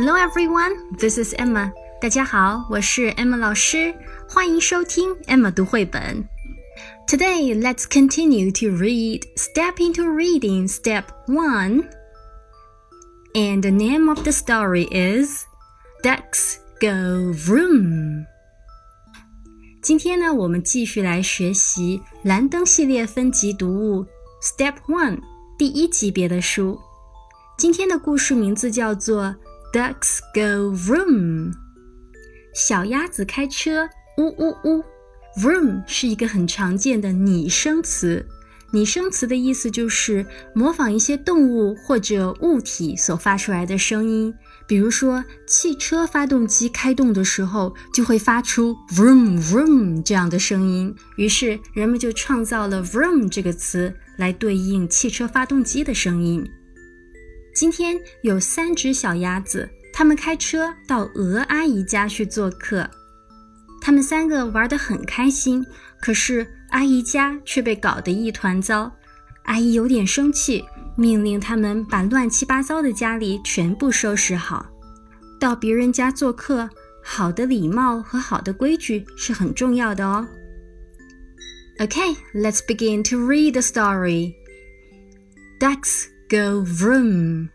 Hello everyone, this is Emma. 大家好，我是 Emma 老师，欢迎收听 Emma 读绘本。Today, let's continue to read Step into Reading Step 1. And the name of the story is Ducks Go Vroom. 今天呢，我们继续来学习蓝灯系列分级读物 Step One 第一级别的书。今天的故事名字叫做 Ducks Go Vroom。小鸭子开车，呜呜呜！Vroom 是一个很常见的拟声词。拟声词的意思就是模仿一些动物或者物体所发出来的声音。比如说，汽车发动机开动的时候就会发出 vroom vroom 这样的声音。于是人们就创造了 vroom 这个词来对应汽车发动机的声音。今天有三只小鸭子。他们开车到鹅阿姨家去做客，他们三个玩得很开心。可是阿姨家却被搞得一团糟，阿姨有点生气，命令他们把乱七八糟的家里全部收拾好。到别人家做客，好的礼貌和好的规矩是很重要的哦。Okay, let's begin to read the story. Ducks go vroom.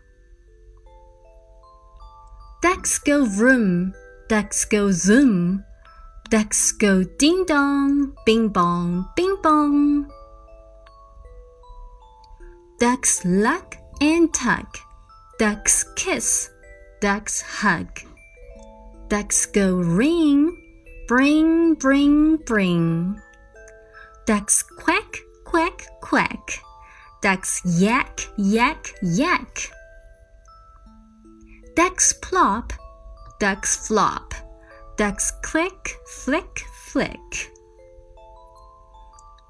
Ducks go vroom, ducks go zoom, ducks go ding dong, bing bong, bing bong. Ducks luck and tug, ducks kiss, ducks hug. Ducks go ring, bring, bring, bring. Ducks quack, quack, quack. Ducks yak, yak, yak. Ducks plop, ducks flop, ducks click, flick, flick.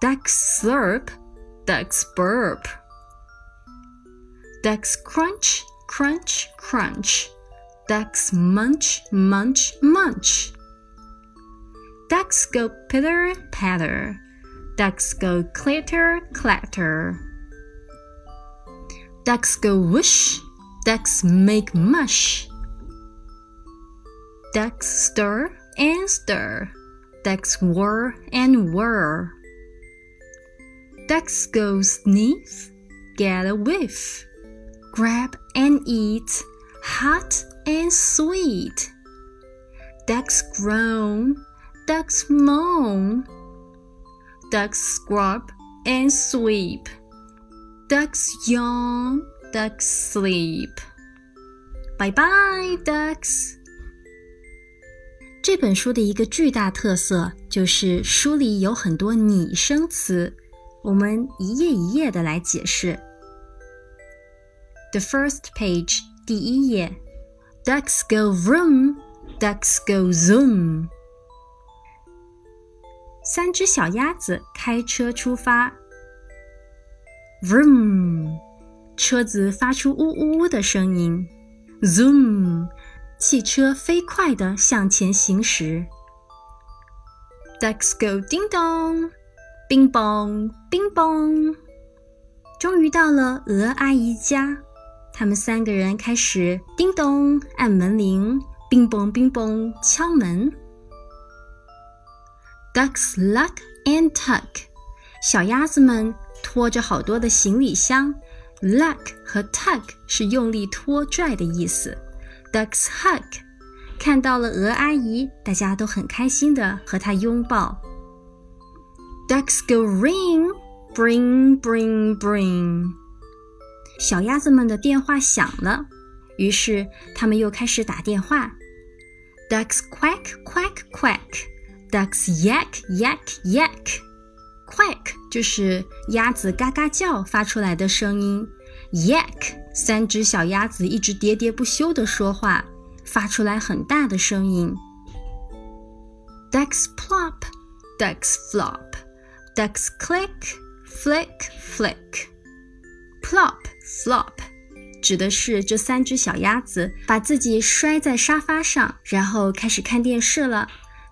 Ducks slurp, ducks burp. Ducks crunch, crunch, crunch. Ducks munch, munch, munch. Ducks go pitter, patter. Ducks go clatter, clatter. Ducks go whoosh, Ducks make mush. Ducks stir and stir. Ducks whir and whir. Ducks go sniff, get a whiff. Grab and eat, hot and sweet. Ducks groan, ducks moan. Ducks scrub and sweep. Ducks yawn Ducks sleep. Bye bye, ducks. 这本书的一个巨大特色就是书里有很多拟声词，我们一页一页的来解释。The first page，第一页，Ducks go vroom, ducks go zoom。三只小鸭子开车出发 ，vroom。车子发出呜呜呜的声音，zoom，汽车飞快地向前行驶。Ducks go ding dong，bing bong，bing bong。终于到了鹅阿姨家，他们三个人开始叮咚按门铃，bing bong，bing bong 敲门。Ducks luck and tuck 小鸭子们拖着好多的行李箱。Luck 和 tug 是用力拖拽的意思。Ducks hug，看到了鹅阿姨，大家都很开心的和她拥抱。Ducks go ring，bring bring bring。小鸭子们的电话响了，于是他们又开始打电话。Ducks quack quack quack，ducks yak yak yak。Quack 就是鸭子嘎嘎叫发出来的声音，Yak 三只小鸭子一直喋喋不休地说话，发出来很大的声音。Ducks plop, ducks flop, ducks click, flick, flick. Plop, flop 指的是这三只小鸭子把自己摔在沙发上，然后开始看电视了。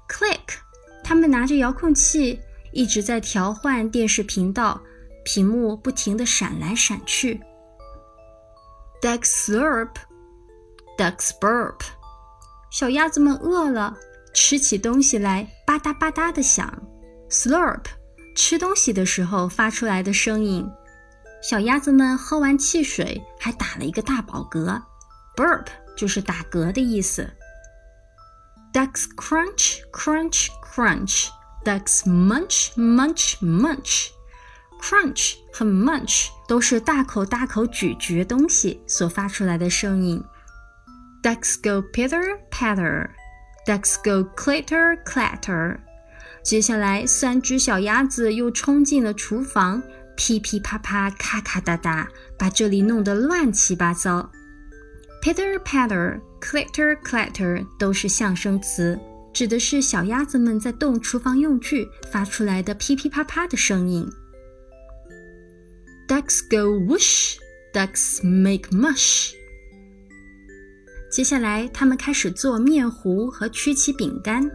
Click，它们拿着遥控器。一直在调换电视频道，屏幕不停的闪来闪去。Ducks slurp, Ducks burp。小鸭子们饿了，吃起东西来吧嗒吧嗒的响。Slurp，吃东西的时候发出来的声音。小鸭子们喝完汽水还打了一个大饱嗝。Burp 就是打嗝的意思。Ducks crunch, crunch, crunch. Ducks munch, munch, munch. Crunch 和 munch 都是大口大口咀嚼东西所发出来的声音。Ducks go pitter patter. Ducks go clatter clatter. 接下来，三只小鸭子又冲进了厨房，噼噼啪啪，咔咔哒哒，把这里弄得乱七八糟。Pitter patter, clatter clatter 都是象声词，指的是小鸭子们在动厨房用具发出来的噼噼啪啪的声音。Ducks go whoosh, ducks make mush。接下来，他们开始做面糊和曲奇饼干。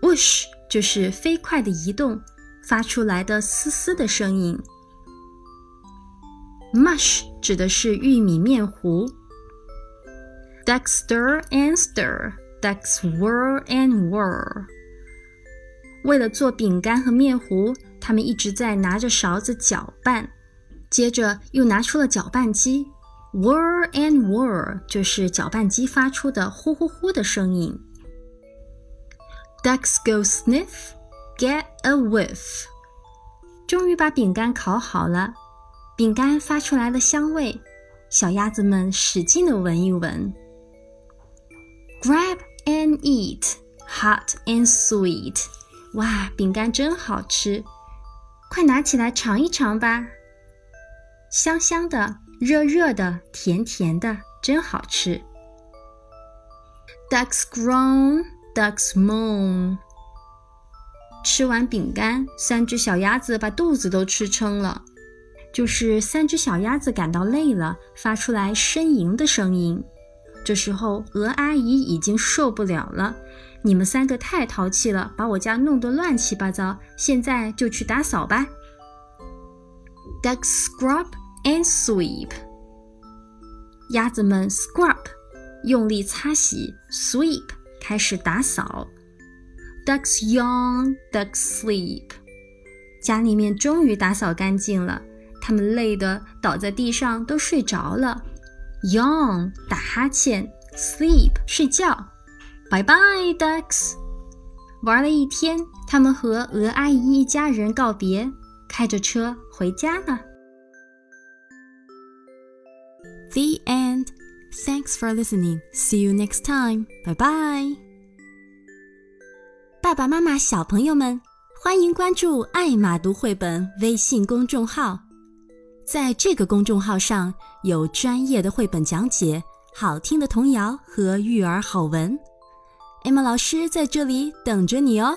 Whoosh 就是飞快的移动，发出来的嘶嘶的声音。Mush 指的是玉米面糊。Ducks stir and stir, ducks whirl and whirl。为了做饼干和面糊，他们一直在拿着勺子搅拌，接着又拿出了搅拌机。Whirl and whirl 就是搅拌机发出的呼呼呼的声音。Ducks go sniff, get a whiff。终于把饼干烤好了。饼干发出来的香味，小鸭子们使劲地闻一闻。Grab and eat, hot and sweet。哇，饼干真好吃，快拿起来尝一尝吧！香香的，热热的，甜甜的，真好吃。Ducks groan, ducks moan。吃完饼干，三只小鸭子把肚子都吃撑了。就是三只小鸭子感到累了，发出来呻吟的声音。这时候，鹅阿姨已经受不了了：“你们三个太淘气了，把我家弄得乱七八糟。现在就去打扫吧。” Ducks scrub and sweep。鸭子们 scrub，用力擦洗；sweep，开始打扫。Ducks yawn, ducks sleep。家里面终于打扫干净了。它们累得倒在地上，都睡着了。Yawn，打哈欠；sleep，睡觉。Bye bye, ducks。玩了一天，他们和鹅阿姨一家人告别，开着车回家了。The end. Thanks for listening. See you next time. Bye bye. 爸爸妈妈、小朋友们，欢迎关注“爱马读绘本”微信公众号。在这个公众号上有专业的绘本讲解、好听的童谣和育儿好文，艾玛老师在这里等着你哦。